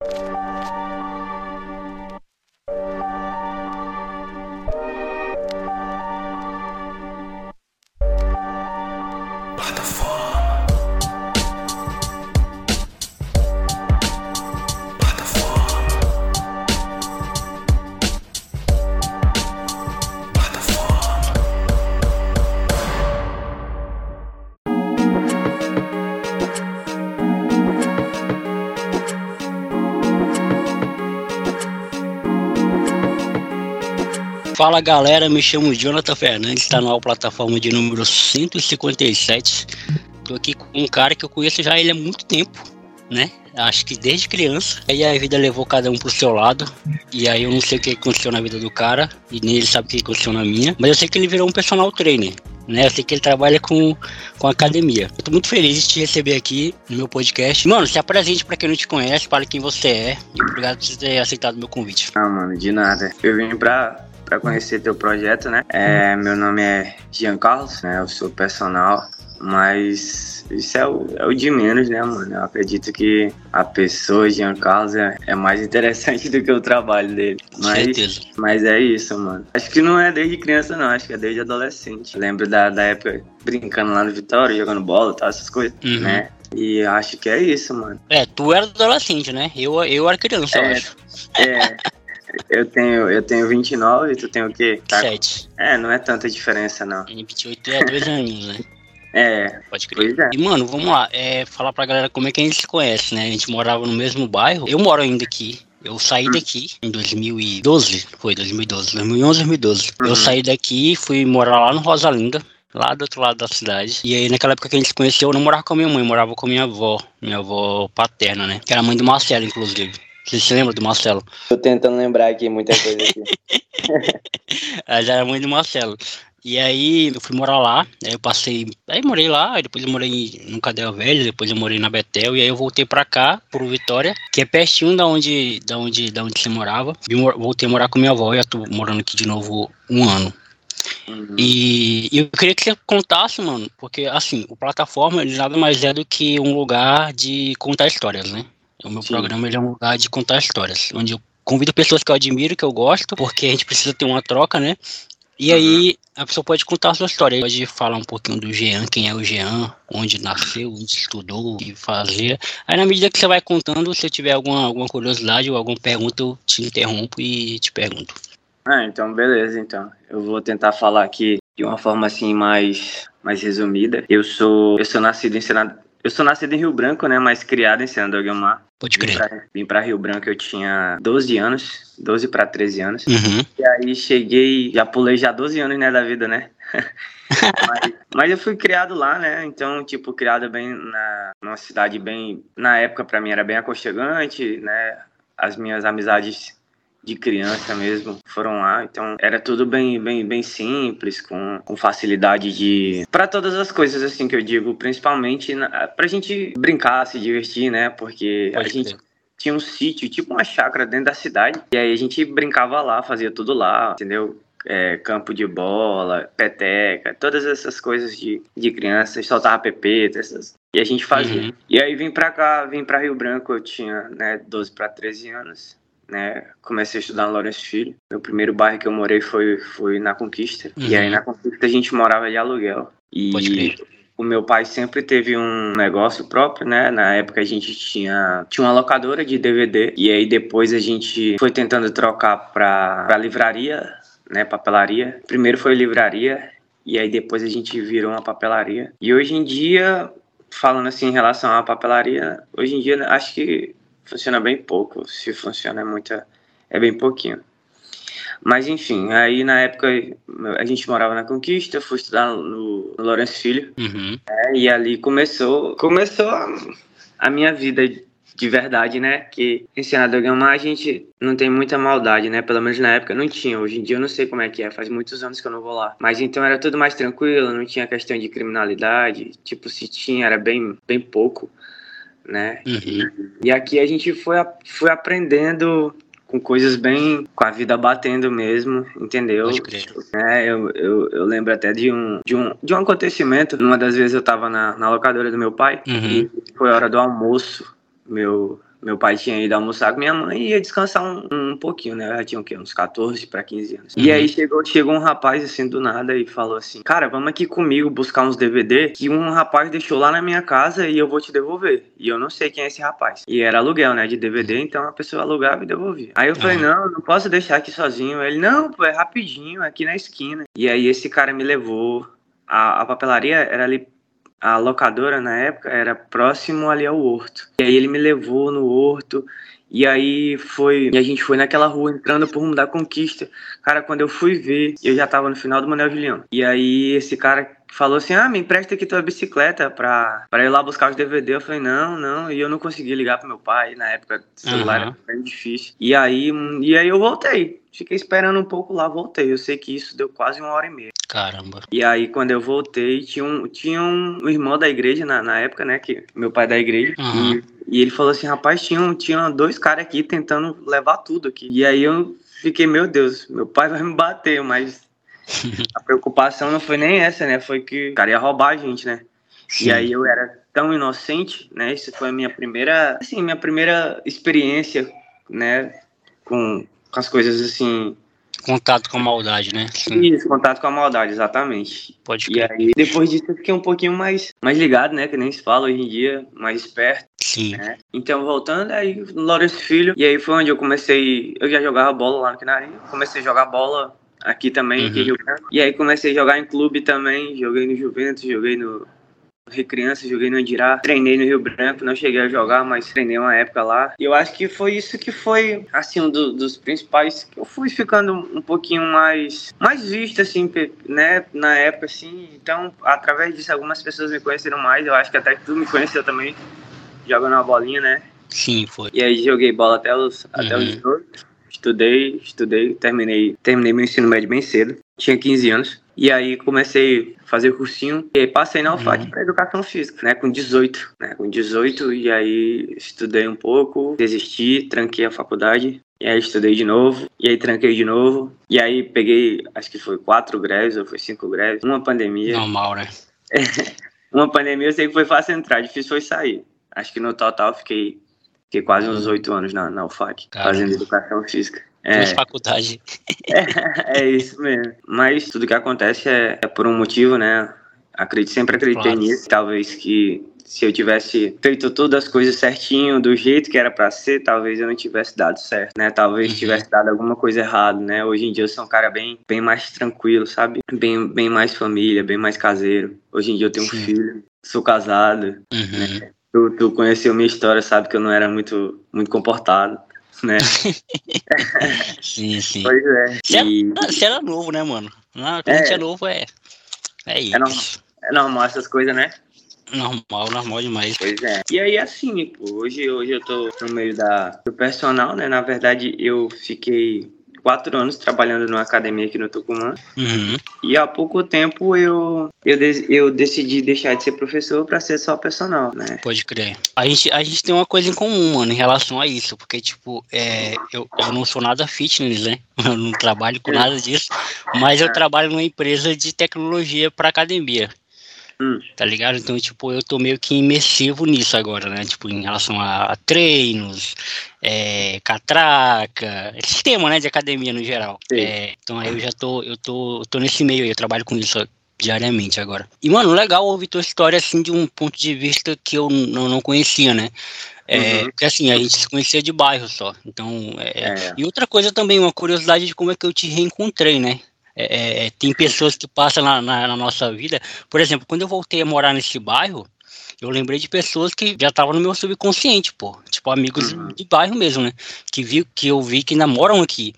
you Fala galera, me chamo Jonathan Fernandes, está na plataforma de número 157. Tô aqui com um cara que eu conheço já ele há muito tempo, né? Acho que desde criança. Aí a vida levou cada um pro seu lado. E aí eu não sei o que aconteceu na vida do cara, e nem ele sabe o que aconteceu na minha. Mas eu sei que ele virou um personal trainer. Né, eu sei que ele trabalha com, com academia. Eu tô muito feliz de te receber aqui no meu podcast. Mano, se apresente para quem não te conhece, fale quem você é. E obrigado por ter aceitado o meu convite. Ah, mano, de nada. Eu vim pra para conhecer teu projeto, né? É, meu nome é Jean Carlos, né? Eu sou personal, mas isso é o, é o de menos, né, mano? Eu acredito que a pessoa, Jean Carlos, é, é mais interessante do que o trabalho dele. Mas, Certeza. mas é isso, mano. Acho que não é desde criança, não. Acho que é desde adolescente. lembro da, da época brincando lá no Vitória, jogando bola e tal, essas coisas, Uhum. né? E acho que é isso, mano. É, tu era adolescente, né? Eu, eu era criança, eu É. acho. É. Eu tenho, eu tenho 29 e tu tem o quê? Tá- Sete. É, não é tanta diferença, não. Em 28 é dois aninhos, né? É, Pode crer. pois é. E, mano, vamos lá. É, falar pra galera como é que a gente se conhece, né? A gente morava no mesmo bairro. Eu moro ainda aqui. Eu saí daqui em 2012. Foi 2012. 2011, 2012. Eu Uhum. saí daqui e fui morar lá no Rosalinda. Lá do outro lado da cidade. E aí, naquela época que a gente se conheceu, eu não morava com a minha mãe, eu morava com a minha avó. Minha avó paterna, né? Que era a mãe do Marcelo, inclusive. Você se lembra do Marcelo? Tô tentando lembrar aqui muita coisa aqui. Ela já era mãe do Marcelo. E aí eu fui morar lá, aí eu passei, aí morei lá, aí depois eu morei no Cadel Velho, depois eu morei na Betel, e aí eu voltei pra cá, pro Vitória, que é pertinho da onde, da onde, da onde você morava. Mor- voltei a morar com minha avó e eu tô morando aqui de novo um ano. Uhum. E, e eu queria que você contasse, mano, porque assim, o plataforma ele nada mais é do que um lugar de contar histórias, né? O meu Sim. programa é um lugar de contar histórias, onde eu convido pessoas que eu admiro, que eu gosto, porque a gente precisa ter uma troca, né? E aí a pessoa pode contar a sua história, pode falar um pouquinho do Jean, quem é o Jean, onde nasceu, onde estudou, o que fazia. Aí na medida que você vai contando, se eu tiver alguma, alguma curiosidade ou alguma pergunta, eu te interrompo e te pergunto. Ah, então beleza, então. Eu vou tentar falar aqui de uma forma assim mais mais resumida. Eu sou eu sou nascido em Senado, eu sou nascido em Rio Branco, né, mas criado em Senador Guilmar. Pode Vim crer. pra, vim pra Rio Branco eu tinha 12 anos, 12 para 13 anos. Uhum. E aí cheguei, já pulei já 12 anos, né, da vida, né? mas, mas eu fui criado lá, né? Então, tipo, criado bem na numa cidade bem, na época pra mim era bem aconchegante, né? As minhas amizades de criança mesmo foram lá, então era tudo bem bem bem simples, com, com facilidade de para todas as coisas assim que eu digo, principalmente na, pra gente brincar, se divertir, né? Porque a Pode gente tinha um sítio, tipo uma chácara dentro da cidade. E aí a gente brincava lá, fazia tudo lá, entendeu? É, campo de bola, peteca, todas essas coisas de, de criança, soltava pepeta, essas. E a gente fazia. Uhum. E aí vim pra cá, vim pra Rio Branco, eu tinha, né, 12 para 13 anos. Né, comecei a estudar no Lourenço Filho. Meu primeiro bairro que eu morei foi, foi na Conquista. E Uhum. aí na Conquista a gente morava de aluguel. Pode E crer. o meu pai sempre teve um negócio próprio, né? Na época a gente tinha, tinha uma locadora de DVD e aí depois a gente foi tentando trocar pra, pra livraria, né? Papelaria. Primeiro foi livraria e aí depois a gente virou uma papelaria. E hoje em dia, falando assim em relação à papelaria, hoje em dia acho que funciona bem pouco. Se funciona é muita, é bem pouquinho. Mas enfim, aí na época a gente morava na Conquista, fui estudar no, no Lourenço Filho. Uhum. É, e ali começou, começou a, a minha vida de verdade, né? Que em Senador Guilmar a gente não tem muita maldade, né? Pelo menos na época não tinha. Hoje em dia eu não sei como é que é, faz muitos anos que eu não vou lá. Mas então era tudo mais tranquilo, não tinha questão de criminalidade. Tipo, se tinha, era bem, bem pouco, né? Uhum. E aqui a gente foi, foi aprendendo com coisas bem. com a vida batendo mesmo, entendeu? É, eu, eu, eu lembro até de um, de um, de um acontecimento. Numa das vezes eu tava na, na locadora do meu pai Uhum. e foi a hora do almoço. Meu, Meu pai tinha ido almoçar com minha mãe e ia descansar um, um pouquinho, né? Eu já tinha o quê? Uns 14 para 15 anos. Uhum. E aí chegou, chegou um rapaz assim do nada e falou assim: Cara, vamos aqui comigo buscar uns DVD que um rapaz deixou lá na minha casa e eu vou te devolver. E eu não sei quem é esse rapaz. E era aluguel, né? De DVD, então a pessoa alugava e devolvia. Aí eu falei: Não, não posso deixar aqui sozinho. Ele: Não, pô, é rapidinho, aqui na esquina. E aí esse cara me levou. A, a papelaria era ali a locadora na época era próximo ali ao horto. E aí ele me levou no horto. E aí foi. E a gente foi naquela rua entrando por rumo da conquista. Cara, quando eu fui ver, eu já tava no final do Manuel Julião. E aí esse cara falou assim: Ah, me empresta aqui tua bicicleta pra, pra ir lá buscar os DVD. Eu falei: Não, não. E eu não consegui ligar pro meu pai. Na época, o celular uhum. era bem difícil. E aí, e aí eu voltei. Fiquei esperando um pouco lá, voltei. Eu sei que isso deu quase uma hora e meia. Caramba. E aí, quando eu voltei, tinha um, tinha um irmão da igreja na, na época, né? Que meu pai é da igreja. Uhum. E, e ele falou assim: rapaz, tinha, tinha dois caras aqui tentando levar tudo aqui. E aí eu fiquei, meu Deus, meu pai vai me bater, mas a preocupação não foi nem essa, né? Foi que o cara ia roubar a gente, né? Sim. E aí eu era tão inocente, né? Isso foi a minha primeira, assim, minha primeira experiência, né? Com, com as coisas assim. Contato com a maldade, né? Sim. Isso, contato com a maldade, exatamente. Pode crer. E aí, depois disso, eu fiquei um pouquinho mais, mais ligado, né? Que nem se fala hoje em dia, mais esperto. Sim. Né? Então, voltando, aí, Lourenço Filho, e aí foi onde eu comecei. Eu já jogava bola lá no Quinarinho, comecei a jogar bola aqui também, uhum. aqui em Rio Branco. E aí comecei a jogar em clube também, joguei no Juventus, joguei no Recriança, joguei no Andirá, treinei no Rio Branco, não cheguei a jogar, mas treinei uma época lá. E eu acho que foi isso que foi, assim, um do, dos principais, eu fui ficando um pouquinho mais, mais visto, assim, né, na época, assim. Então, através disso, algumas pessoas me conheceram mais, eu acho que até tu me conheceu também, jogando uma bolinha, né? Sim, foi. E aí joguei bola até os, uhum. até os 18. Estudei, estudei, terminei, terminei meu ensino médio bem cedo. Tinha 15 anos. E aí comecei a fazer cursinho e aí passei na UFAC uhum. para educação física, né, com 18, né, com 18 e aí estudei um pouco, desisti, tranquei a faculdade e aí estudei de novo, e aí tranquei de novo, e aí peguei, acho que foi quatro greves ou foi cinco greves, uma pandemia. Normal, né? uma pandemia eu sei que foi fácil entrar, difícil foi sair. Acho que no total fiquei, fiquei quase uns oito anos na, na UFAC, Caramba. fazendo educação física. É, faculdade. É, é, isso mesmo. Mas tudo que acontece é, é por um motivo, né? Acredito, sempre acreditei claro. nisso. Talvez que se eu tivesse feito todas as coisas certinho, do jeito que era para ser, talvez eu não tivesse dado certo, né? Talvez uhum. tivesse dado alguma coisa errada, né? Hoje em dia eu sou um cara bem, bem mais tranquilo, sabe? Bem, bem mais família, bem mais caseiro. Hoje em dia eu tenho Sim. um filho, sou casado, uhum. né? Tu, tu conheceu minha história, sabe que eu não era muito, muito comportado né? sim, sim. Pois é. Você, e... era, você era novo, né, mano? Não, quando é, a gente é novo, é. É isso. É normal, é normal essas coisas, né? Normal, normal demais. Pois é. E aí, assim, pô, hoje, hoje eu tô no meio da, do personal, né? Na verdade, eu fiquei quatro anos trabalhando numa academia aqui no Tucumã. Uhum. E há pouco tempo eu, eu, eu decidi deixar de ser professor para ser só personal, né? Pode crer. A gente, a gente tem uma coisa em comum, mano, em relação a isso, porque, tipo, é, eu, eu não sou nada fitness, né? Eu não trabalho com nada disso, mas eu trabalho numa empresa de tecnologia para academia. Hum. Tá ligado? Então, tipo, eu tô meio que imersivo nisso agora, né? Tipo, em relação a, a treinos, é, catraca, sistema, né, de academia no geral. É, então aí eu já tô, eu tô, eu tô nesse meio aí, eu trabalho com isso diariamente agora. E, mano, legal ouvir tua história, assim, de um ponto de vista que eu não, não conhecia, né? É, uhum. Porque assim, a gente se conhecia de bairro só. Então, é, é. E outra coisa também, uma curiosidade de como é que eu te reencontrei, né? É, é, tem pessoas que passam na, na, na, nossa vida. Por exemplo, quando eu voltei a morar nesse bairro, eu lembrei de pessoas que já estavam no meu subconsciente, pô. Tipo, amigos uhum. de bairro mesmo, né? Que, vi, que eu vi que namoram aqui.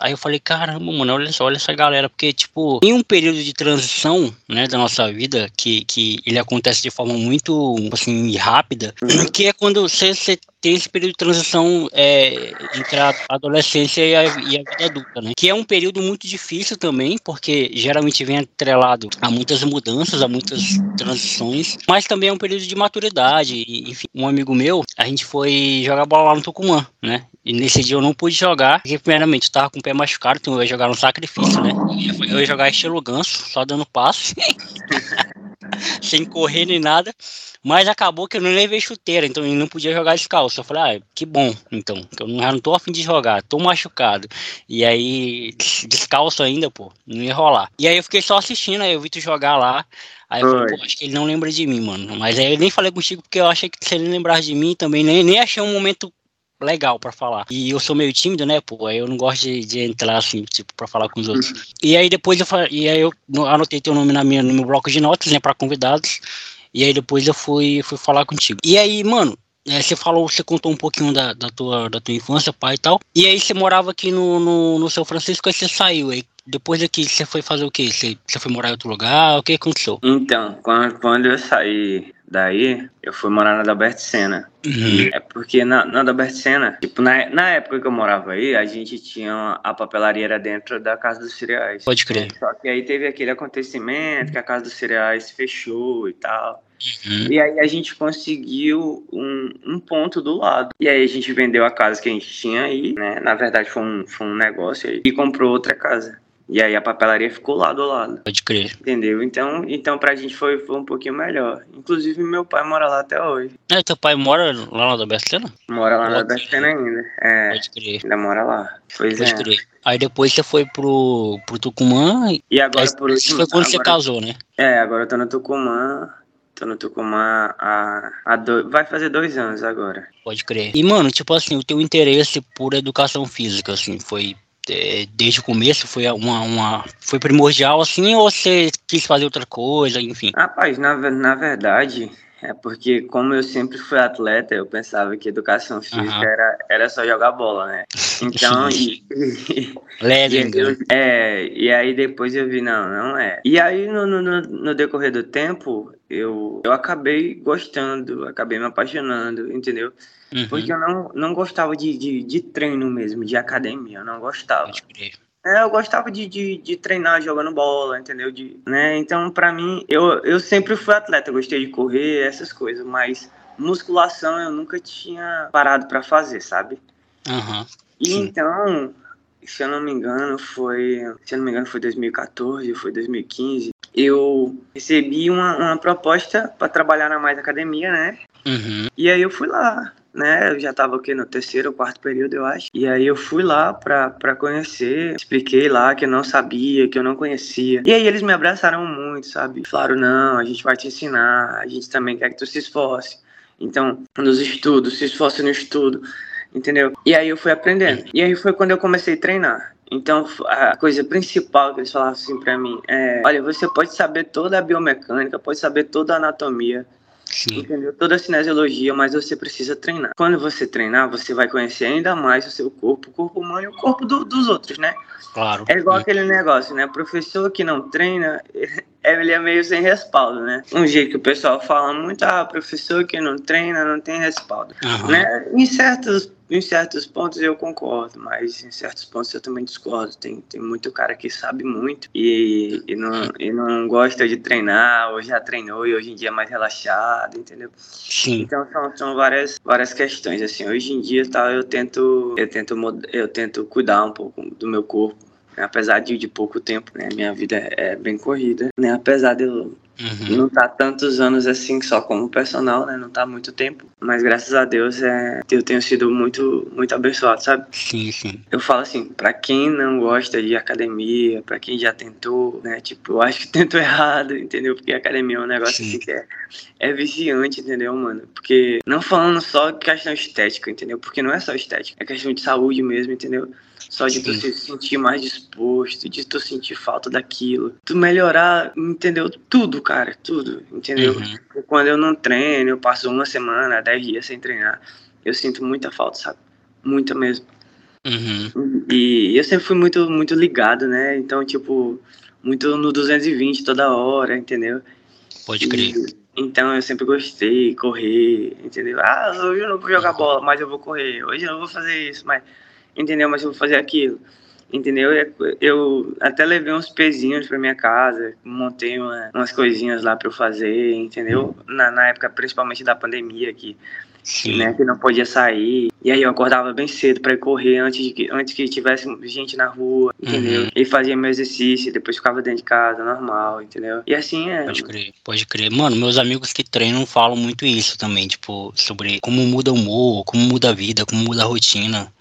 Aí eu falei, caramba, mano, olha só, olha essa galera, porque, tipo, em um período de transição, né, da nossa vida, que, que ele acontece de forma muito, assim, rápida, uhum. que é quando você, você tem esse período de transição é, entre a adolescência e a, e a, vida adulta, né? Que é um período muito difícil também, porque geralmente vem atrelado a muitas mudanças, a muitas transições, mas também é um período de maturidade. Enfim, um amigo meu, a gente foi jogar bola lá no Tucumã, né? E nesse dia eu não pude jogar, porque primeiramente eu tava com o pé machucado, então eu ia jogar no sacrifício, né? Eu ia jogar estilo ganso, só dando passe. sem correr nem nada. Mas acabou que eu não levei chuteira, então eu não podia jogar descalço. Eu falei, ah, que bom, então, que eu não, não tô afim de jogar, tô machucado. E aí, descalço ainda, pô, não ia rolar. E aí eu fiquei só assistindo, aí eu vi tu jogar lá. Aí eu falei, pô, acho que ele não lembra de mim, mano. Mas aí eu nem falei contigo porque eu achei que se ele lembrar de mim também, nem, nem achei um momento legal para falar. E eu sou meio tímido, né, pô? Aí eu não gosto de, de entrar assim, tipo, pra falar com os outros. E aí depois eu, e aí eu anotei teu nome na minha, no meu bloco de notas, né, pra convidados. E aí depois eu fui, fui falar contigo. E aí, mano, é, você falou, você contou um pouquinho da, da, tua, da tua infância, pai e tal. E aí você morava aqui no, no, no São Francisco, aí você saiu. Aí depois daqui você foi fazer o quê? Você, você foi morar em outro lugar? O que aconteceu? Então, quando, quando eu saí daí, eu fui morar na Adalberto Sena. Uhum. É porque na, na Adalberto Sena, tipo, na, na época que eu morava aí, a gente tinha a papelaria era dentro da Casa dos Cereais. Pode crer. Só que aí teve aquele acontecimento que a Casa dos Cereais fechou e tal. Uhum. E aí a gente conseguiu um, um ponto do lado. E aí a gente vendeu a casa que a gente tinha aí, né? Na verdade foi um, foi um negócio aí. E comprou outra casa. E aí a papelaria ficou lado a lado. Pode crer. Entendeu? Então, então pra gente foi, foi um pouquinho melhor. Inclusive, meu pai mora lá até hoje. É, teu pai mora lá na Bestena? Mora lá na Bestena ainda. É. Pode crer. Ainda mora lá. Pois Pode é. crer. Aí depois você foi pro, pro Tucumã. E agora aí, por último. Isso foi quando agora, você casou, né? É, agora eu tô no Tucumã. Tô no Tucumã há, há do... vai fazer dois anos agora. Pode crer. E, mano, tipo assim, o teu interesse por educação física, assim, foi desde o começo foi uma, uma foi primordial assim ou você quis fazer outra coisa, enfim? Rapaz, na, na verdade, é porque como eu sempre fui atleta, eu pensava que educação física uhum. era, era só jogar bola, né? Então, e, e, é, e aí depois eu vi, não, não é. E aí no, no, no decorrer do tempo, eu, eu acabei gostando, acabei me apaixonando, entendeu? Uhum. Porque eu não, não gostava de, de, de, treino mesmo, de academia, eu não gostava. É, eu gostava de, de, de, treinar jogando bola, entendeu? De, né? Então, para mim, eu, eu sempre fui atleta, gostei de correr, essas coisas, mas musculação eu nunca tinha parado para fazer, sabe? Uhum. E então, se eu não me engano, foi. Se eu não me engano, foi 2014, foi 2015. Eu recebi uma, uma proposta para trabalhar na Mais Academia, né? Uhum. E aí eu fui lá né? Eu já estava aqui no terceiro ou quarto período, eu acho. E aí eu fui lá para conhecer, expliquei lá que eu não sabia, que eu não conhecia. E aí eles me abraçaram muito, sabe? Falaram: não, a gente vai te ensinar, a gente também quer que tu se esforce. Então, nos estudos, se esforce no estudo, entendeu? E aí eu fui aprendendo. E aí foi quando eu comecei a treinar. Então, a coisa principal que eles falavam assim para mim é: olha, você pode saber toda a biomecânica, pode saber toda a anatomia, Sim. Entendeu? Toda a cinesiologia, mas você precisa treinar. Quando você treinar, você vai conhecer ainda mais o seu corpo, o corpo humano e o corpo do, dos outros, né? Claro. É igual aquele negócio, né? Professor que não treina, ele é meio sem respaldo, né? Um jeito que o pessoal fala muito, ah, professor que não treina não tem respaldo. Uhum. Né? Em certos em certos pontos eu concordo, mas em certos pontos eu também discordo. Tem, tem muito cara que sabe muito e, e, não, e não gosta de treinar, ou já treinou e hoje em dia é mais relaxado, entendeu? Sim. Então são, são várias, várias questões. Assim, hoje em dia tá, eu tento eu tento eu tento cuidar um pouco do meu corpo, né? apesar de, de pouco tempo, né? Minha vida é, bem corrida, né? Apesar de eu Uhum. Não tá tantos anos assim só como personal, né? Não tá muito tempo. Mas graças a Deus é, eu tenho sido muito, muito abençoado, sabe? Sim, sim. Eu falo assim, pra quem não gosta de academia, pra quem já tentou, né? Tipo, eu acho que tentou errado, entendeu? Porque academia é um negócio assim que é, é viciante, entendeu, mano? Porque não falando só questão estética, entendeu? Porque não é só estética, é questão de saúde mesmo, entendeu? Só de tu se sentir mais disposto, de tu sentir falta daquilo. Tu melhorar, entendeu? Tudo, cara, tudo, entendeu? Uhum. Quando eu não treino, eu passo uma semana, dez dias sem treinar, eu sinto muita falta, sabe? Muita mesmo. Uhum. E eu sempre fui muito, muito ligado, né? Então, tipo, muito no 220 toda hora, entendeu? Pode crer. E, então eu sempre gostei correr, entendeu? Ah, hoje eu não vou jogar bola, mas eu vou correr. Hoje eu não vou fazer isso, mas entendeu? Mas eu vou fazer aquilo, entendeu? Eu até levei uns pezinhos para minha casa, montei uma, umas coisinhas lá para eu fazer, entendeu? Na, na época, principalmente da pandemia, que Sim. né? Que não podia sair. E aí eu acordava bem cedo para ir correr antes de que, antes que tivesse gente na rua, entendeu? Uhum. E fazia meu exercício, depois ficava dentro de casa, normal, entendeu? E assim é. Pode crer, pode crer. Mano, meus amigos que treinam falam muito isso também, tipo, sobre como muda o humor, como muda a vida, como muda a rotina.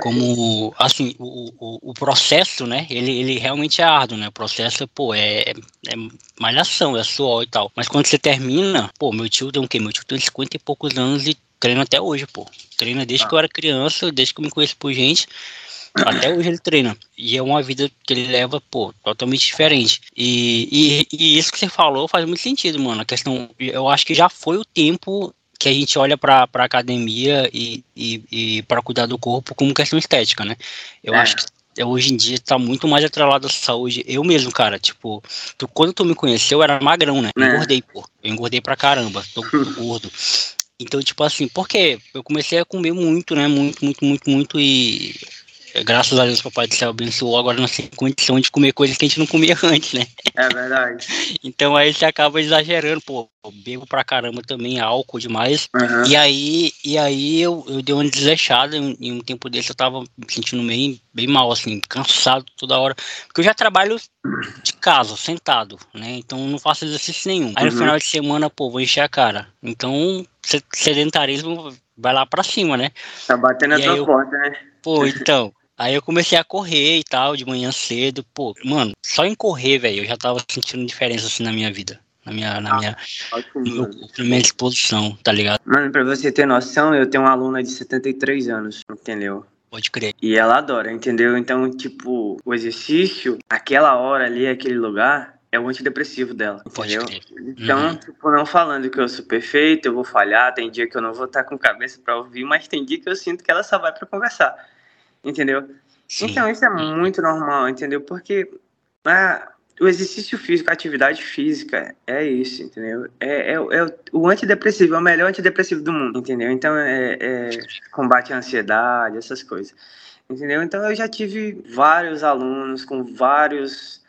Como, assim, o, o, o processo, né? Ele, ele realmente é árduo, né? O processo, pô, é, é malhação, é suor e tal. Mas quando você termina, pô, meu tio tem o quê? Meu tio tem 50 e poucos anos e treina até hoje, pô. Treina desde Ah. que eu era criança, desde que eu me conheço por gente. Até hoje ele treina. E é uma vida que ele leva, pô, totalmente diferente. E, e, e isso que você falou faz muito sentido, mano. A questão, eu acho que já foi o tempo que a gente olha pra, pra academia e, e, e para cuidar do corpo como questão estética, né? Eu É. acho que hoje em dia tá muito mais atrelado à saúde. Eu mesmo, cara, tipo, tu, quando tu me conheceu, eu era magrão, né? É. engordei, pô. Eu engordei pra caramba, tô, tô gordo. Então, tipo assim, porque eu comecei a comer muito, né? Muito, muito, muito, muito e graças a Deus, papai do céu abençoou, agora nós temos condição de comer coisas que a gente não comia antes, né? É verdade. Então aí você acaba exagerando, pô, bebo pra caramba também, álcool demais. Aham. E aí, e aí eu, eu dei uma desleixada em, em um tempo desse, eu tava me sentindo bem, bem mal, assim, cansado toda hora. Porque eu já trabalho de casa, sentado, né? Então não faço exercício nenhum. Aí no Uhum. final de semana, pô, vou encher a cara. Então, se- sedentarismo vai lá pra cima, né? Tá batendo a E aí tua eu- porta, né? Pô, então. Aí eu comecei a correr e tal, de manhã cedo. Pô, mano, só em correr, velho, eu já tava sentindo diferença assim na minha vida. Na minha, na minha, Ótimo, no meu na minha disposição, tá ligado? Mano, pra você ter noção, eu tenho uma aluna de 73 anos, entendeu? Pode crer. E ela adora, entendeu? Então, tipo, o exercício, aquela hora ali, aquele lugar, é o antidepressivo dela, Pode entendeu? crer. Então, Uhum. tipo, não falando que eu sou perfeito, eu vou falhar, tem dia que eu não vou estar com cabeça pra ouvir, mas tem dia que eu sinto que ela só vai pra conversar, entendeu? Sim. Então, isso é muito normal, entendeu? Porque ah, o exercício físico, a atividade física, é isso, entendeu? É, é, é o- antidepressivo, é o melhor antidepressivo do mundo, entendeu? Então, é, é combate à ansiedade, essas coisas, entendeu? Então, eu já tive vários alunos com vários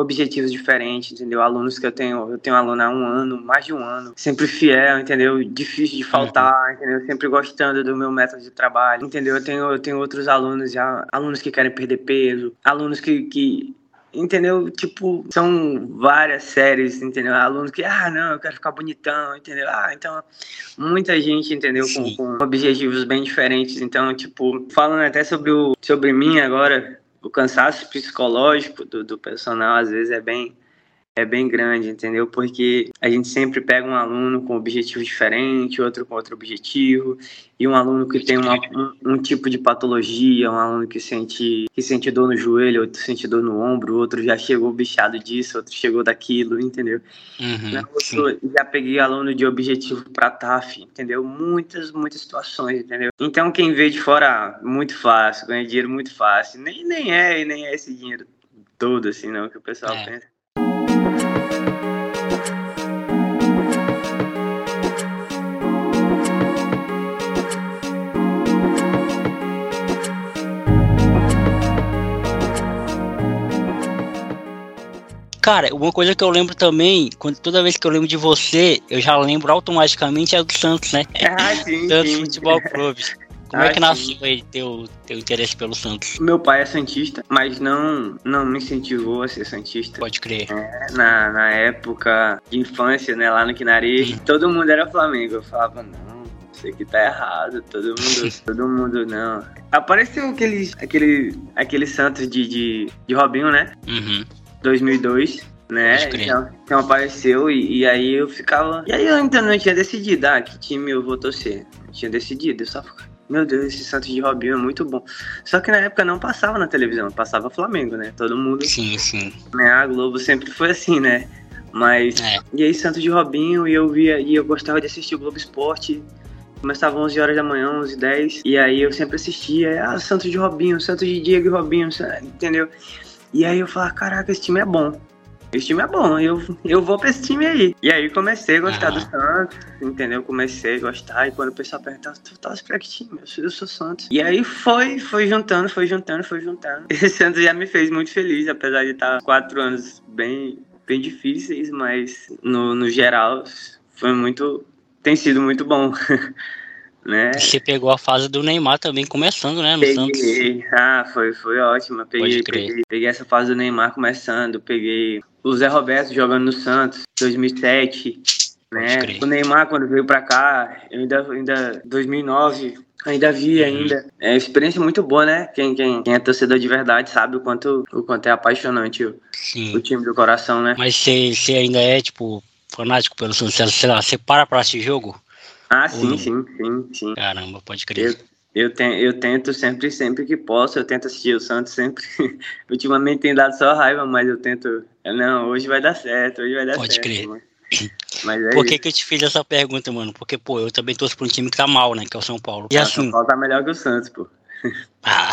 objetivos diferentes, entendeu? Alunos que eu tenho, eu tenho aluno há um ano, mais de um ano, sempre fiel, entendeu? Difícil de faltar, entendeu? Sempre gostando do meu método de trabalho, entendeu? Eu tenho, eu tenho outros alunos já, alunos que querem perder peso, alunos que, que entendeu? Tipo, são várias séries, entendeu? Alunos que, ah, não, eu quero ficar bonitão, entendeu? Ah, então, muita gente, entendeu? Com, com objetivos bem diferentes. Então, tipo, falando até sobre, o, sobre mim agora, o cansaço psicológico do, do personal, às vezes, é bem, é bem grande, entendeu? Porque a gente sempre pega um aluno com objetivo diferente, outro com outro objetivo, e um aluno que tem uma, um, um tipo de patologia, um aluno que sente, que sente dor no joelho, outro sente dor no ombro, outro já chegou bichado disso, outro chegou daquilo, entendeu? Uhum, outra, já peguei aluno de objetivo para TAF, entendeu? Muitas, muitas situações, entendeu? Então quem vê de fora, muito fácil, ganha dinheiro muito fácil. Nem, nem é, e nem é esse dinheiro todo, assim, não, que o pessoal É. pensa. Cara, uma coisa que eu lembro também, quando toda vez que eu lembro de você, eu já lembro automaticamente é do Santos, né? Ah, sim, Santos sim. Futebol Clube. Como Ah, é que nasceu aí teu, teu interesse pelo Santos? Meu pai é santista, mas não, não me incentivou a ser santista. Pode crer. Na, na época de infância, né, lá no Quinari, todo mundo era Flamengo. Eu falava, não, isso aqui tá errado, todo mundo, todo mundo não. Apareceu aquele, aquele, aquele Santos de, de, de Robinho, né, Uhum. 2002. Né? Então, então apareceu e, e aí eu ficava. E aí eu ainda não tinha decidido, ah, que time eu vou torcer. Não tinha decidido, eu só. Meu Deus, esse Santos de Robinho é muito bom. Só que na época não passava na televisão, passava Flamengo, né? Todo mundo Sim, sim. né? A Globo sempre foi assim, né? Mas. É. E aí, Santos de Robinho, e eu via, e eu gostava de assistir o Globo Esporte. Começava 11 horas da manhã, 11 10 E aí eu sempre assistia, ah, Santos de Robinho, Santos de Diego e Robinho, entendeu? E aí eu falava, caraca, esse time é bom. Esse time é bom, eu, eu vou pra esse time aí. E aí comecei a gostar Ah. do Santos, entendeu? Comecei a gostar, e quando o pessoal perguntava, tu torce pra que time? Eu sou, eu sou Santos. E aí foi, foi juntando, foi juntando, foi juntando. Esse Santos já me fez muito feliz, apesar de estar quatro anos bem, bem difíceis, mas no, no geral foi muito. tem sido muito bom. né? Você pegou a fase do Neymar também começando, né? No peguei. Santos. Ah, foi, foi ótimo. Peguei, peguei, peguei essa fase do Neymar começando, peguei o Zé Roberto jogando no Santos, 2007, né? crer. O Neymar quando veio pra cá, eu ainda, ainda 2009, ainda vi Uhum. ainda. É uma experiência muito boa, né? Quem, quem, quem é torcedor de verdade sabe o quanto, o quanto é apaixonante o, o time do coração, né? Mas você ainda é, tipo, fanático pelo Santos? Sei lá, você para pra assistir jogo? Ah, sim, sim, sim, sim. Caramba, pode Eu, crer. eu, ten, eu tento sempre, sempre que posso, eu tento assistir o Santos sempre. Ultimamente tem dado só raiva, mas eu tento. Não, hoje vai dar certo, hoje vai dar Pode certo. crer. Mas, mas é Por que, isso. que eu te fiz essa pergunta, mano? Porque, pô, eu também torço pra um time que tá mal, né? Que é o São Paulo. E Ah, assim. São Paulo tá melhor que o Santos, pô. Ah.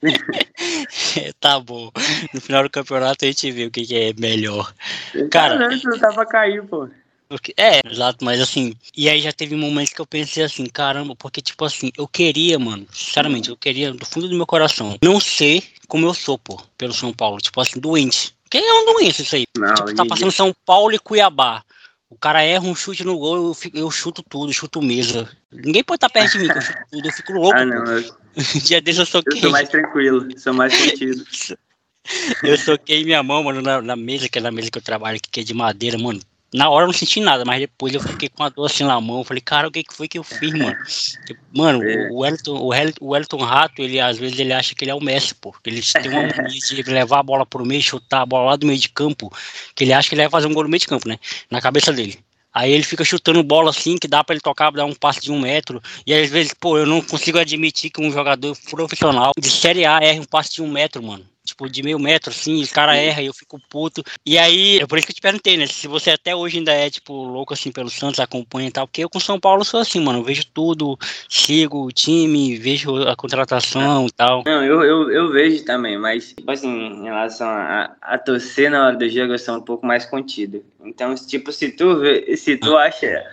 tá bom. No final do campeonato a gente vê o que, que é melhor. Cara- Cara, não tá pra cair, pô. Porque- é, exato, mas assim. E aí já teve momentos que eu pensei assim, caramba, porque, tipo assim, eu queria, mano, sinceramente, eu queria, do fundo do meu coração, não ser como eu sou, pô, pelo São Paulo. Tipo assim, doente. Porque é um doente isso aí. Não, Tipo, tá passando São Paulo e Cuiabá. O cara erra um chute no gol, eu, fico- eu chuto tudo, chuto mesa. Ninguém pode estar perto de mim, que eu chuto tudo, eu fico louco. Ah, não, eu, Dia desse eu eu soquei. sou mais tranquilo, sou mais contido. Eu soquei minha mão, mano, na, na mesa, que é na mesa que eu trabalho aqui, que é de madeira, mano. Na hora eu não senti nada, mas depois eu fiquei com a dor assim na mão. Falei, cara, o que, foi que eu fiz, mano? Mano, É. o Wellington, o Wellington Rato, ele às vezes ele acha que ele é o Messi, pô. Ele tem uma mania de levar a bola pro meio, chutar a bola lá do meio de campo, que ele acha que ele vai fazer um gol no meio de campo, né? Na cabeça dele. Aí ele fica chutando bola assim, que dá pra ele tocar, dar um passe de um metro. E às vezes, pô, eu não consigo admitir que um jogador profissional de Série A erre um passe de um metro, mano. Tipo, de meio metro, assim, os cara erra e eu fico puto. E aí, é por isso que eu te perguntei, né? Se você até hoje ainda é, tipo, louco, assim, pelo Santos, acompanha e tal. Porque eu com São Paulo sou assim, mano. Eu vejo tudo, sigo o time, vejo a contratação e tal. Não, eu, eu, eu vejo também, mas, tipo assim, em relação a, a torcer na hora do jogo, eu sou um pouco mais contido. Então, tipo, se tu, vê, se tu acha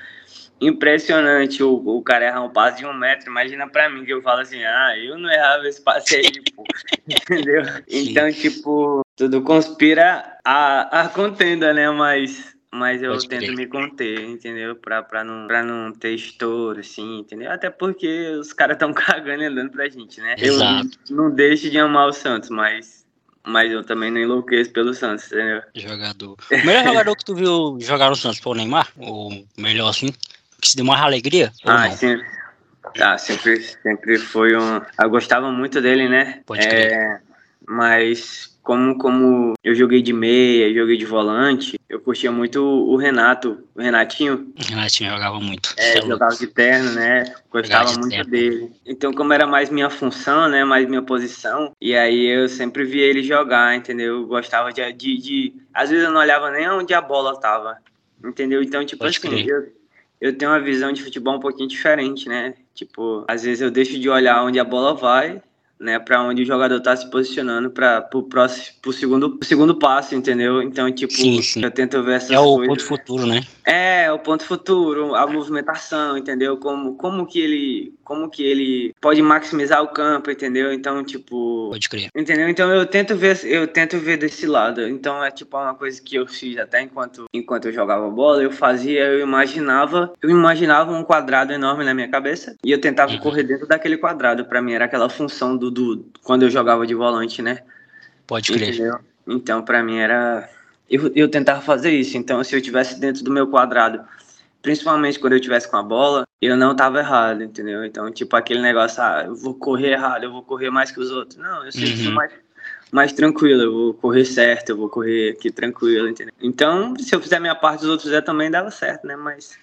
impressionante o, o cara errar um passe de um metro, imagina pra mim que eu falo assim, ah, eu não errava esse passe aí, pô. Entendeu? Então, tipo, tudo conspira a, a contenda, né? Mas, mas eu Pode tento crer. me conter, entendeu? Pra, pra, não, pra não ter estouro, assim, entendeu? Até porque os caras tão cagando e andando pra gente, né? Exato. Eu não deixo de amar o Santos, mas, mas eu também não enlouqueço pelo Santos, entendeu? Jogador. O melhor jogador que tu viu jogar no Santos foi o Neymar? Ou melhor assim? Que se mais alegria? Ah, sempre, ah, sempre, sempre foi um. Eu gostava muito dele, né? Pode É, mas como, como eu joguei de meia, joguei de volante, eu curtia muito o Renato, o Renatinho, O Renatinho jogava muito. é, é jogava de terno, né? Gostava de muito terno. dele. Então, como era mais minha função, né? Mais minha posição, e aí eu sempre via ele jogar, entendeu? Eu gostava de, de, de- Às vezes eu não olhava nem onde a bola tava, entendeu? Então, tipo Pode assim, crer. eu, eu tenho uma visão de futebol um pouquinho diferente, né? Tipo, às vezes eu deixo de olhar onde a bola vai, né, para onde o jogador tá se posicionando para pro próximo pro segundo pro segundo passo, entendeu? Então, tipo, Sim, sim. eu tento ver essas É o coisas. ponto futuro, né? É, o ponto futuro, a movimentação, entendeu? Como, como que ele como que ele pode maximizar o campo, entendeu? Então, tipo, Pode crer. Entendeu? Então eu tento ver, eu tento ver desse lado. Então é tipo uma coisa que eu fiz até enquanto, enquanto eu jogava bola, eu fazia, eu imaginava, eu imaginava um quadrado enorme na minha cabeça e eu tentava Uhum. correr dentro daquele quadrado. Pra mim era aquela função do, do quando eu jogava de volante, né? Pode crer. Entendeu? Então pra mim era eu, eu tentava fazer isso. Então se eu tivesse dentro do meu quadrado, principalmente quando eu tivesse com a bola, eu não tava errado, entendeu? Então tipo aquele negócio, ah, eu vou correr errado, eu vou correr mais que os outros. Não, eu sempre sou Uhum. mais mais tranquilo, eu vou correr certo, eu vou correr aqui tranquilo, entendeu? Então, se eu fizer minha parte, os outros fizer também dava certo, né? Mas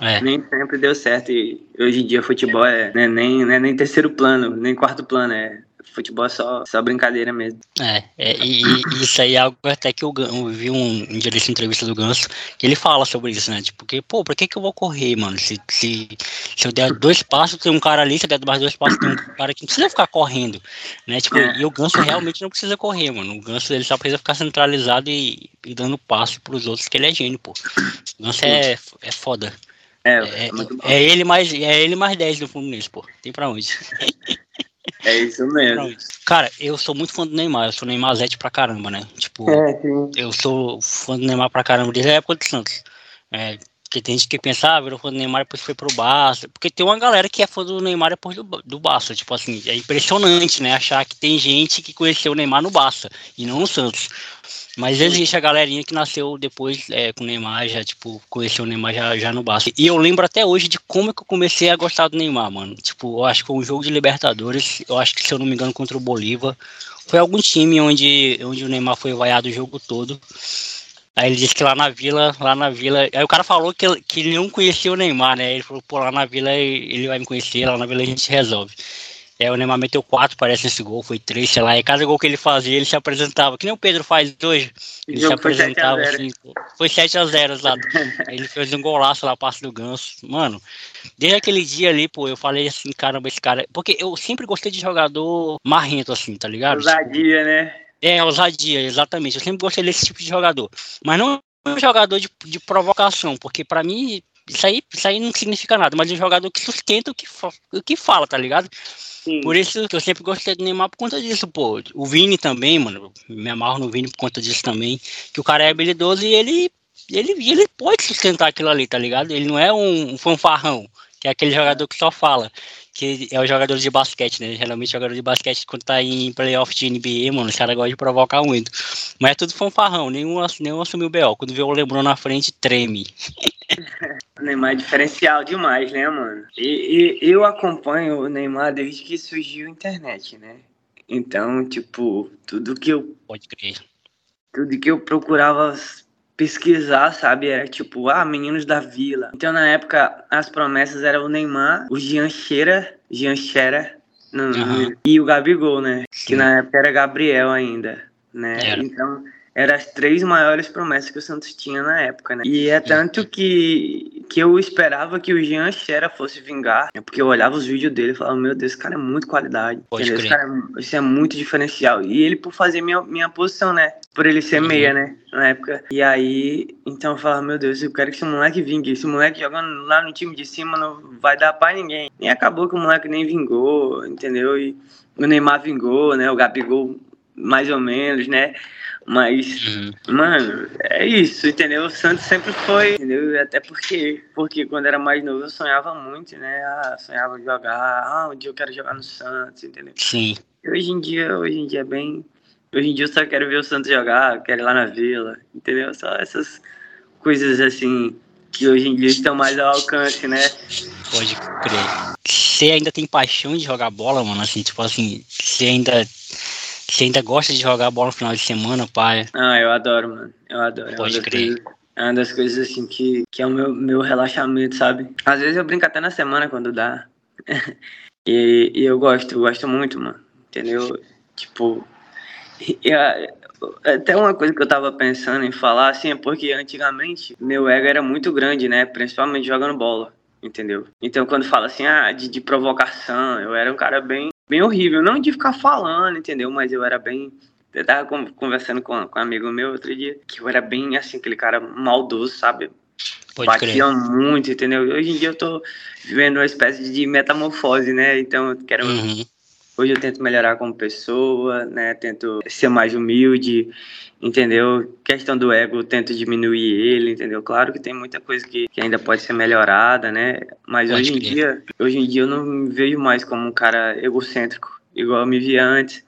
É, nem sempre deu certo e hoje em dia futebol é né, nem, não é nem terceiro plano, nem quarto plano, é futebol é só, só brincadeira mesmo. é, é, e, e isso aí é algo até que eu, eu vi um, dia dessa entrevista do Ganso, que ele fala sobre isso, né? Tipo, porque, pô, pra que que eu vou correr, mano? Se, se, se eu der dois passos, tem um cara ali, se eu der mais dois passos, tem um cara que não precisa ficar correndo, né? Tipo, É. e o Ganso realmente não precisa correr, mano. O Ganso, ele só precisa ficar centralizado e, e dando passo pros outros, que ele é gênio, pô. O Ganso é, é foda. É, É, é é ele mais, é ele mais 10 do Fluminense, pô. Tem pra onde. É isso mesmo. Cara, eu sou muito fã do Neymar, eu sou Neymar Zete pra caramba, né? Tipo, É, eu sou fã do Neymar pra caramba desde a época do Santos. É, Porque tem gente que pensa, ah, virou fã do Neymar depois foi pro Barça. Porque tem uma galera que é fã do Neymar depois do, do Barça. Tipo assim, é impressionante, né? Achar que tem gente que conheceu o Neymar no Barça e não no Santos. Mas existe a galerinha que nasceu depois é, com o Neymar, já, tipo, conheceu o Neymar já, já no Barça. E eu lembro até hoje de como é que eu comecei a gostar do Neymar, mano. Tipo, eu acho que foi um jogo de Libertadores, eu acho que, se eu não me engano, contra o Bolívar. Foi algum time onde, onde o Neymar foi vaiado o jogo todo. Aí ele disse que lá na vila, lá na vila. Aí o cara falou que, que ele não conhecia o Neymar, né? Ele falou, pô, lá na vila ele vai me conhecer, lá na vila a gente resolve. É, o Neymar meteu quatro, parece, nesse gol, foi três, sei lá. E cada gol que ele fazia, ele se apresentava. Que nem o Pedro faz hoje. Ele se apresentava assim. Foi 7x0, exato. ele fez um golaço lá, passe do Ganso. Mano, desde aquele dia ali, pô, eu falei assim, caramba, esse cara. Porque eu sempre gostei de jogador marrento, assim, tá ligado? Ousadia, né? É, ousadia, exatamente. Eu sempre gostei desse tipo de jogador. Mas não um jogador de, de provocação, porque para mim isso aí, isso aí não significa nada, mas um jogador que sustenta o que, o que fala, tá ligado? Sim. Por isso que eu sempre gostei do Neymar por conta disso, pô. O Vini também, mano, me amarro no Vini por conta disso também, que o cara é habilidoso e ele, ele, ele pode sustentar aquilo ali, tá ligado? Ele não é um fanfarrão, que é aquele jogador que só fala que é o jogador de basquete, né? Geralmente jogador de basquete, quando tá em playoff de NBA, mano, os caras gostam de provocar muito. Mas é tudo fanfarrão, nenhum, nenhum assumiu o BO. Quando vê o Lebron na frente, treme. o Neymar é diferencial demais, né, mano? E, e, eu acompanho o Neymar desde que surgiu a internet, né? Então, tipo, tudo que eu. Pode crer. Tudo que eu procurava pesquisar, sabe? Era tipo, ah, meninos da vila. Então, na época, as promessas eram o Neymar, o Jean Cheira, Jean Cheira, uhum. e o Gabigol, né? Sim. Que na época era Gabriel ainda, né? Era. Então, eram as três maiores promessas que o Santos tinha na época, né? E é tanto que, que eu esperava que o Jean Xera fosse vingar, né? porque eu olhava os vídeos dele e falava, meu Deus, esse cara é muito qualidade. Esse cara é, esse é muito diferencial. E ele por fazer minha, minha posição, né? Por ele ser uhum. meia, né? Na época. E aí, então eu falava, meu Deus, eu quero que esse moleque vingue. Esse moleque jogando lá no time de cima não vai dar pra ninguém. E acabou que o moleque nem vingou, entendeu? E o Neymar vingou, né? O Gabigol mais ou menos, né? Mas, uhum. mano, é isso, entendeu? O Santos sempre foi, entendeu? Até porque, porque quando era mais novo eu sonhava muito, né? Ah, sonhava jogar, ah, um dia eu quero jogar no Santos, entendeu? Sim. E hoje em dia, hoje em dia é bem. Hoje em dia eu só quero ver o Santos jogar, quero ir lá na vila, entendeu? Só essas coisas assim que hoje em dia estão mais ao alcance, né? Pode crer. Você ainda tem paixão de jogar bola, mano? Assim, tipo assim, você ainda você ainda gosta de jogar bola no final de semana, pai? Ah, eu adoro, mano. Eu adoro. Pode é crer. Coisas, é uma das coisas assim que, que é o meu, meu relaxamento, sabe? Às vezes eu brinco até na semana quando dá. e, e, eu gosto, eu gosto muito, mano. Entendeu? Tipo. Eu, até uma coisa que eu tava pensando em falar, assim, é porque antigamente meu ego era muito grande, né? Principalmente jogando bola entendeu? Então, quando fala assim, ah, de, de provocação, eu era um cara bem bem horrível. Não de ficar falando, entendeu? Mas eu era bem. Eu tava conversando com, com um amigo meu outro dia, que eu era bem assim, aquele cara maldoso, sabe? Pode Batia crer. muito, entendeu? Hoje em dia eu tô vivendo uma espécie de metamorfose, né? Então eu quero. Uhum. Hoje eu tento melhorar como pessoa, né? Tento ser mais humilde, entendeu? Questão do ego, tento diminuir ele, entendeu? Claro que tem muita coisa que, que ainda pode ser melhorada, né? Mas hoje em dia, hoje em dia eu não me vejo mais como um cara egocêntrico, igual eu me via antes,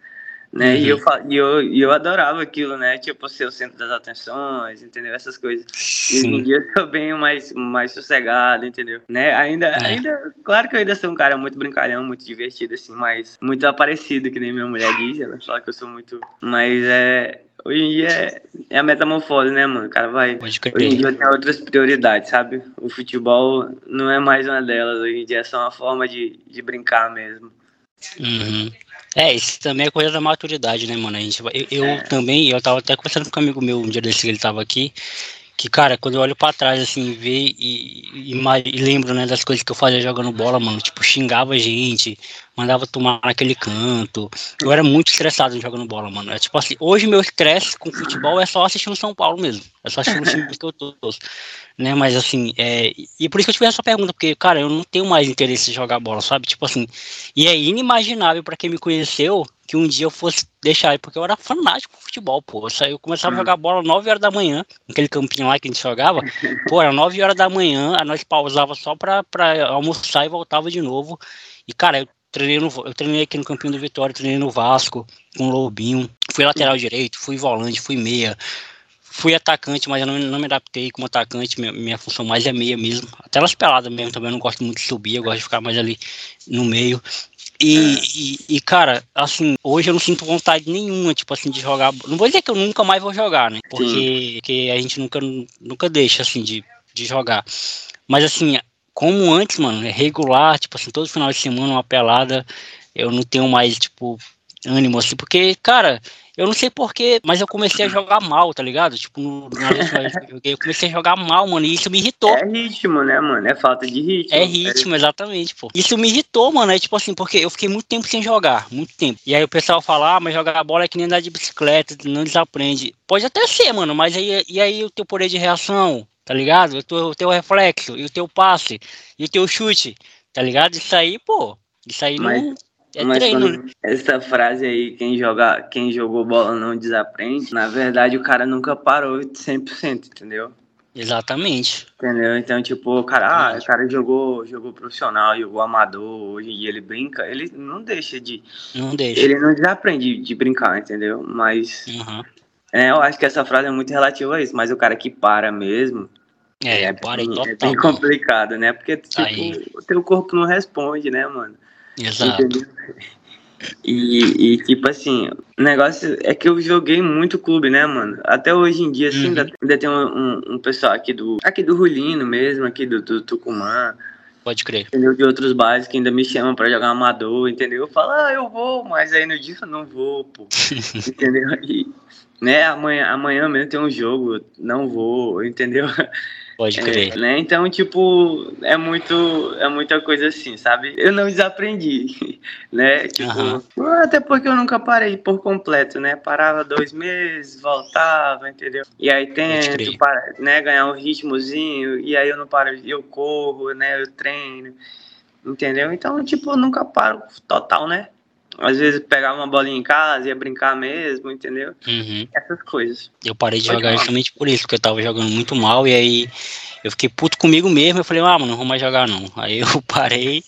né? Uhum. E, eu, e, eu, e eu adorava aquilo, né? Tipo, ser o centro das atenções, entendeu? Essas coisas. E hoje em dia eu sou bem mais, mais sossegado, entendeu? Né? Ainda, é. ainda, claro que eu ainda sou um cara muito brincalhão, muito divertido, assim, mas muito aparecido, que nem minha mulher diz, ela fala que eu sou muito... Mas é Hoje em dia é, é a metamorfose, né, mano? O cara vai. Hoje em dia tem outras prioridades, sabe? O futebol não é mais uma delas. Hoje em dia é só uma forma de, de brincar mesmo. Uhum. É, isso também é coisa da maturidade, né, mano? A gente, eu, eu é. também, eu tava até conversando com um amigo meu um dia desse que ele tava aqui, que, cara, quando eu olho pra trás, assim, ver e, e, e, lembro, né, das coisas que eu fazia jogando bola, mano, tipo, xingava gente, mandava tomar naquele canto. Eu era muito estressado jogando bola, mano. É tipo assim, hoje meu estresse com futebol é só assistir no São Paulo mesmo. É só assistir no time que eu tô. Né, mas assim, é, e por isso que eu tive essa pergunta, porque, cara, eu não tenho mais interesse em jogar bola, sabe? Tipo assim, e é inimaginável para quem me conheceu que um dia eu fosse deixar, porque eu era fanático por futebol, pô. Eu começava a jogar bola 9 horas da manhã, naquele campinho lá que a gente jogava. Pô, era 9 horas da manhã, a nós pausava só pra, pra almoçar e voltava de novo. E, cara, eu treinei, no, eu treinei aqui no Campinho do Vitória, treinei no Vasco, com o Lobinho. Fui lateral direito, fui volante, fui meia. Fui atacante, mas eu não, não me adaptei como atacante. Minha, minha, função mais é meia mesmo. Até nas peladas mesmo também. Eu não gosto muito de subir, eu gosto de ficar mais ali no meio. E, é. e, e, cara, assim, hoje eu não sinto vontade nenhuma, tipo assim, de jogar. Não vou dizer que eu nunca mais vou jogar, né? Porque, porque a gente nunca, nunca deixa, assim, de, de jogar. Mas, assim, como antes, mano, é regular, tipo assim, todo final de semana uma pelada, eu não tenho mais, tipo, ânimo, assim, porque, cara, eu não sei porquê, mas eu comecei a jogar mal, tá ligado? Tipo, na vez que eu joguei, eu comecei a jogar mal, mano, e isso me irritou. É ritmo, né, mano? É falta de ritmo. É ritmo, é... exatamente, pô. Isso me irritou, mano, é tipo assim, porque eu fiquei muito tempo sem jogar, muito tempo. E aí o pessoal fala, ah, mas jogar bola é que nem andar de bicicleta, não desaprende. Pode até ser, mano, mas aí, e aí o teu poder de reação, tá ligado? O teu, o teu reflexo, e o teu passe, e o teu chute, tá ligado? Isso aí, pô, isso aí mas... não é Mas treino. Quando, essa frase aí, quem, joga, quem jogou bola não desaprende, na verdade o cara nunca parou 100%, entendeu? Exatamente. Entendeu? Então, tipo, o cara, ah, o cara jogou, jogou profissional, jogou amador, hoje e ele brinca, ele não deixa de. Não deixa. Ele não desaprende de brincar, entendeu? Mas. Uhum. É, eu acho que essa frase é muito relativa a isso, mas o cara que para mesmo. É, é, para bem, é bem complicado, né? Porque, tipo, aí. o teu corpo não responde, né, mano? Exato. E, e, tipo assim, o negócio é que eu joguei muito clube, né, mano? Até hoje em dia, assim, uhum. ainda, ainda, tem um, um, um, pessoal aqui do. Aqui do Rulino mesmo, aqui do, do Tucumã. Pode crer. Entendeu? De outros bares que ainda me chamam pra jogar amador, entendeu? Eu falo, ah, eu vou, mas aí no dia eu não vou, pô. entendeu? E, né, amanhã, amanhã mesmo tem um jogo, não vou, entendeu? Pode é, crer. É, né? Então, tipo, é muito, é muita coisa assim, sabe? Eu não desaprendi, né? Tipo, uhum. até porque eu nunca parei por completo, né? Parava dois meses, voltava, entendeu? E aí tento, para, né, ganhar um ritmozinho, e aí eu não paro, eu corro, né? Eu treino, entendeu? Então, tipo, eu nunca paro total, né? Às vezes pegava uma bolinha em casa, ia brincar mesmo, entendeu? Uhum. Essas coisas. Eu parei de Pode jogar justamente por isso, porque eu tava jogando muito mal e aí eu fiquei puto comigo mesmo. Eu falei, ah, mano, não vou mais jogar não. Aí eu parei,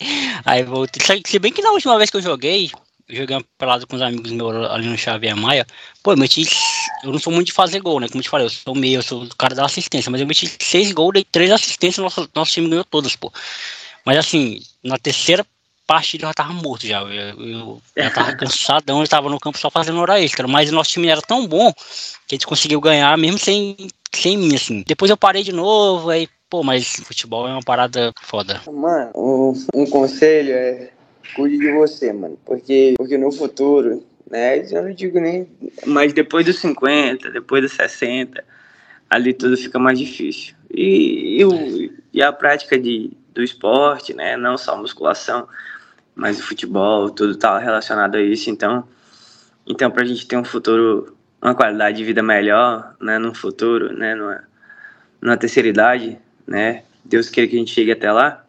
aí voltei. Se bem que na última vez que eu joguei, eu joguei uma pelada com os amigos meus ali no Xavier Maia. Pô, eu meti. Eu não sou muito de fazer gol, né? Como eu te falei, eu sou meio, eu sou o cara da assistência, mas eu meti seis gols, dei três assistências, nosso, nosso time ganhou todas, pô. Mas assim, na terceira partida eu já tava morto já. Eu, eu já tava cansadão, eu tava no campo só fazendo hora extra. Mas o nosso time era tão bom que a gente conseguiu ganhar mesmo sem, sem mim, assim. Depois eu parei de novo, aí, pô, mas futebol é uma parada foda. Mano, um, um conselho é cuide de você, mano. Porque, porque no futuro, né, eu não digo nem. Mas depois dos 50, depois dos 60, ali tudo fica mais difícil. E, e, o, e a prática de, do esporte, né, não só musculação, mas o futebol, tudo está relacionado a isso. Então, então para a gente ter um futuro, uma qualidade de vida melhor, né, no futuro, né, numa, numa terceira idade, né, Deus queira que a gente chegue até lá.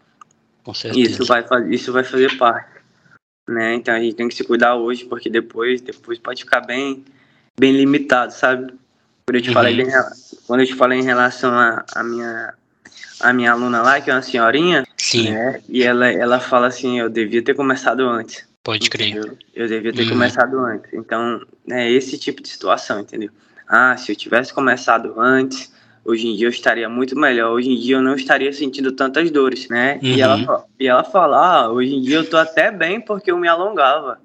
Com certeza. Isso vai fazer, isso vai fazer parte, né? Então a gente tem que se cuidar hoje, porque depois, depois pode ficar bem, bem limitado, sabe? Quando eu te uhum. falei, quando eu te falei em relação à a, a minha a minha aluna lá, que é uma senhorinha, Sim. Né? E ela, ela fala assim, eu devia ter começado antes. Pode crer. Eu, eu devia ter uhum. começado antes. Então, é esse tipo de situação, entendeu? Ah, se eu tivesse começado antes, hoje em dia eu estaria muito melhor. Hoje em dia eu não estaria sentindo tantas dores, né? Uhum. E, ela, uhum. e ela fala, ah, hoje em dia eu tô até bem porque eu me alongava.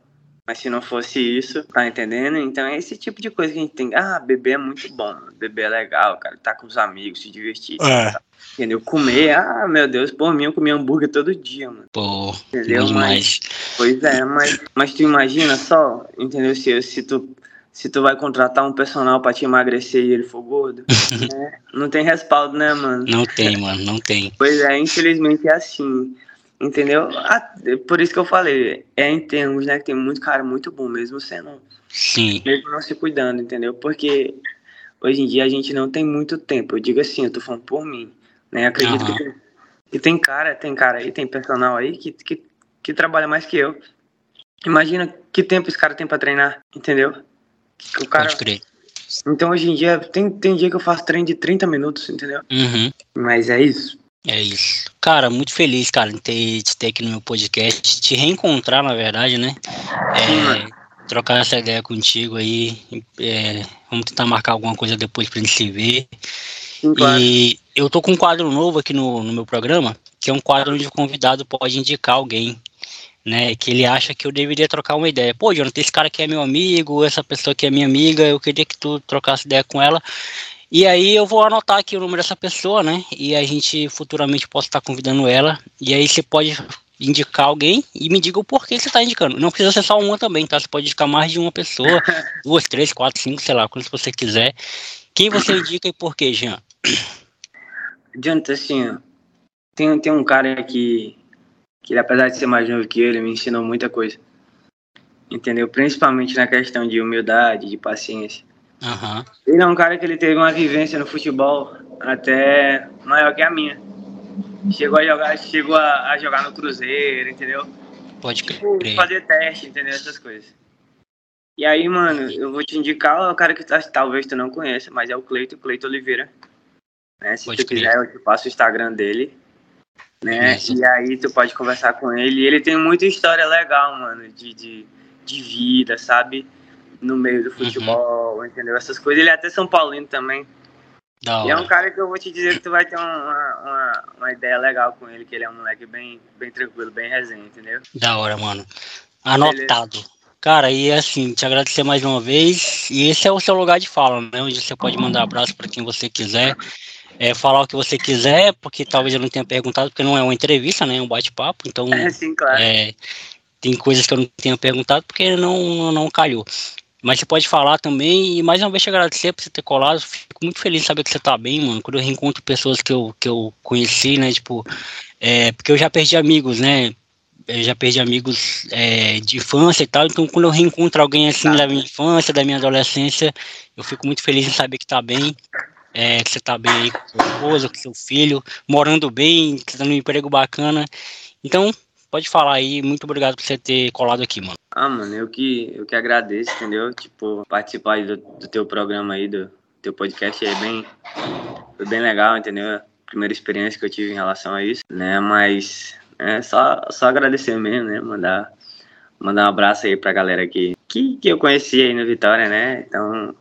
Mas se não fosse isso, tá entendendo? Então é esse tipo de coisa que a gente tem. Ah, beber é muito bom. Beber é legal, cara. Tá com os amigos, se divertir. É. Tá Entendeu? Comer, ah, meu Deus, por mim eu comia hambúrguer todo dia, mano. Pô, entendeu? Mas, pois é, mas, mas tu imagina só, entendeu? Se, se, tu, se tu vai contratar um personal pra te emagrecer e ele for gordo, né? não tem respaldo, né, mano? Não tem, mano, não tem. Pois é, infelizmente é assim. Entendeu? Ah, por isso que eu falei, é em termos, né, que tem muito cara muito bom, mesmo sendo. Sim. Mesmo não se cuidando, entendeu? Porque hoje em dia a gente não tem muito tempo. Eu digo assim, eu tô falando por mim. Né? Acredito uhum. que, tem, que tem cara, tem cara aí, tem personal aí que, que, que trabalha mais que eu. Imagina que tempo esse cara tem pra treinar, entendeu? O cara. Pode crer. Então hoje em dia, tem, tem dia que eu faço treino de 30 minutos, entendeu? Uhum. Mas é isso. É isso. Cara, muito feliz, cara, em ter, te ter aqui no meu podcast, te reencontrar, na verdade, né? É, trocar essa ideia contigo aí. É, vamos tentar marcar alguma coisa depois pra gente se ver. Sim, claro. E eu tô com um quadro novo aqui no, no meu programa, que é um quadro onde o convidado pode indicar alguém, né? Que ele acha que eu deveria trocar uma ideia. Pô, Jonathan, esse cara aqui é meu amigo, essa pessoa aqui é minha amiga, eu queria que tu trocasse ideia com ela. E aí eu vou anotar aqui o número dessa pessoa, né? E a gente futuramente possa estar convidando ela. E aí você pode indicar alguém e me diga o porquê você está indicando. Não precisa ser só uma também, tá? Você pode indicar mais de uma pessoa, duas, três, quatro, cinco, sei lá, quando você quiser. Quem você indica e por quê, Jean? Jonathan, assim, tem, tem um cara que, que, apesar de ser mais novo que ele, me ensinou muita coisa. Entendeu? Principalmente na questão de humildade, de paciência. Uhum. Ele é um cara que ele teve uma vivência no futebol até maior que a minha. Chegou a jogar, chegou a, a jogar no Cruzeiro, entendeu? Pode tipo, crer. fazer teste, entendeu? Essas coisas. E aí, mano, eu vou te indicar o cara que tá, talvez tu não conheça, mas é o Cleito, Cleito Oliveira. Né? Se pode tu crer. quiser, eu te passo o Instagram dele. Né? Isso. E aí tu pode conversar com ele. Ele tem muita história legal, mano, de, de, de vida, sabe? No meio do uhum. futebol, uhum. entendeu? Essas coisas. Ele é até São Paulino também. Da e é um cara que eu vou te dizer que tu vai ter uma, uma, uma, ideia legal com ele, que ele é um moleque bem, bem tranquilo, bem resenha, entendeu? Da hora, mano. Anotado. Beleza. Cara, e assim, te agradecer mais uma vez. E esse é o seu lugar de fala, né? Onde você pode mandar abraço para quem você quiser. É, falar o que você quiser, porque talvez eu não tenha perguntado, porque não é uma entrevista, né? É um bate-papo. Então, é, sim, claro. É, tem coisas que eu não tenho perguntado porque não, não calhou. Mas você pode falar também, e mais uma vez te agradecer por você ter colado. Fico muito feliz de saber que você tá bem, mano. Quando eu reencontro pessoas que eu, que eu conheci, né? Tipo, é, porque eu já perdi amigos, né? Eu já perdi amigos é, de infância e tal. Então, quando eu reencontro alguém assim tá. da minha infância, da minha adolescência, eu fico muito feliz em saber que tá bem. É, que você tá bem aí com sua esposa, com seu filho, morando bem, tendo um emprego bacana. Então, pode falar aí. Muito obrigado por você ter colado aqui, mano. Ah, mano, eu que, eu que agradeço, entendeu? Tipo, participar do, do teu programa aí, do teu podcast é bem, foi bem legal, entendeu? Primeira experiência que eu tive em relação a isso, né? Mas é só, só agradecer mesmo, né? Mandar, mandar um abraço aí pra galera que, que, que eu conheci aí no Vitória, né? Então,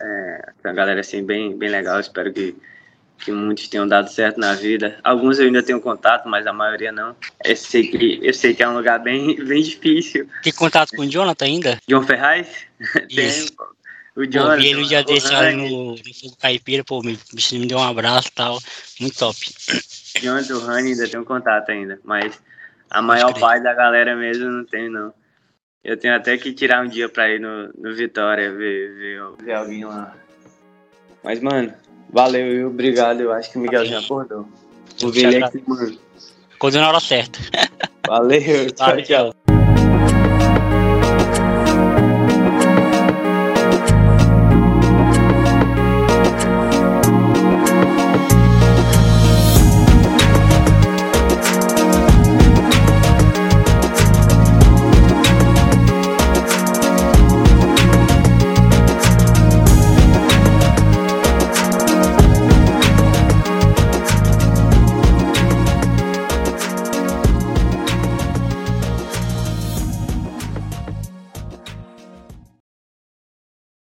é uma galera assim bem, bem legal, espero que que muitos tenham dado certo na vida. Alguns eu ainda tenho contato, mas a maioria não. Eu sei que, eu sei que é um lugar bem, bem difícil. Tem contato com o Jonathan ainda? John Ferraz? Isso. o Jonathan. Pô, vi ele um dia desse lá no, no Caipira, pô, me, me deu um abraço e tal. Muito top. Jonathan, o Rani ainda tenho contato ainda, mas a maior parte da galera mesmo não tem, não. Eu tenho até que tirar um dia pra ir no, no Vitória ver, ver, ver alguém lá. Mas, mano, Valeu e obrigado. Eu acho que o Miguel já acordou. Vou ver ele aqui, mano. Acordou na hora certa. Valeu, tchau, tchau.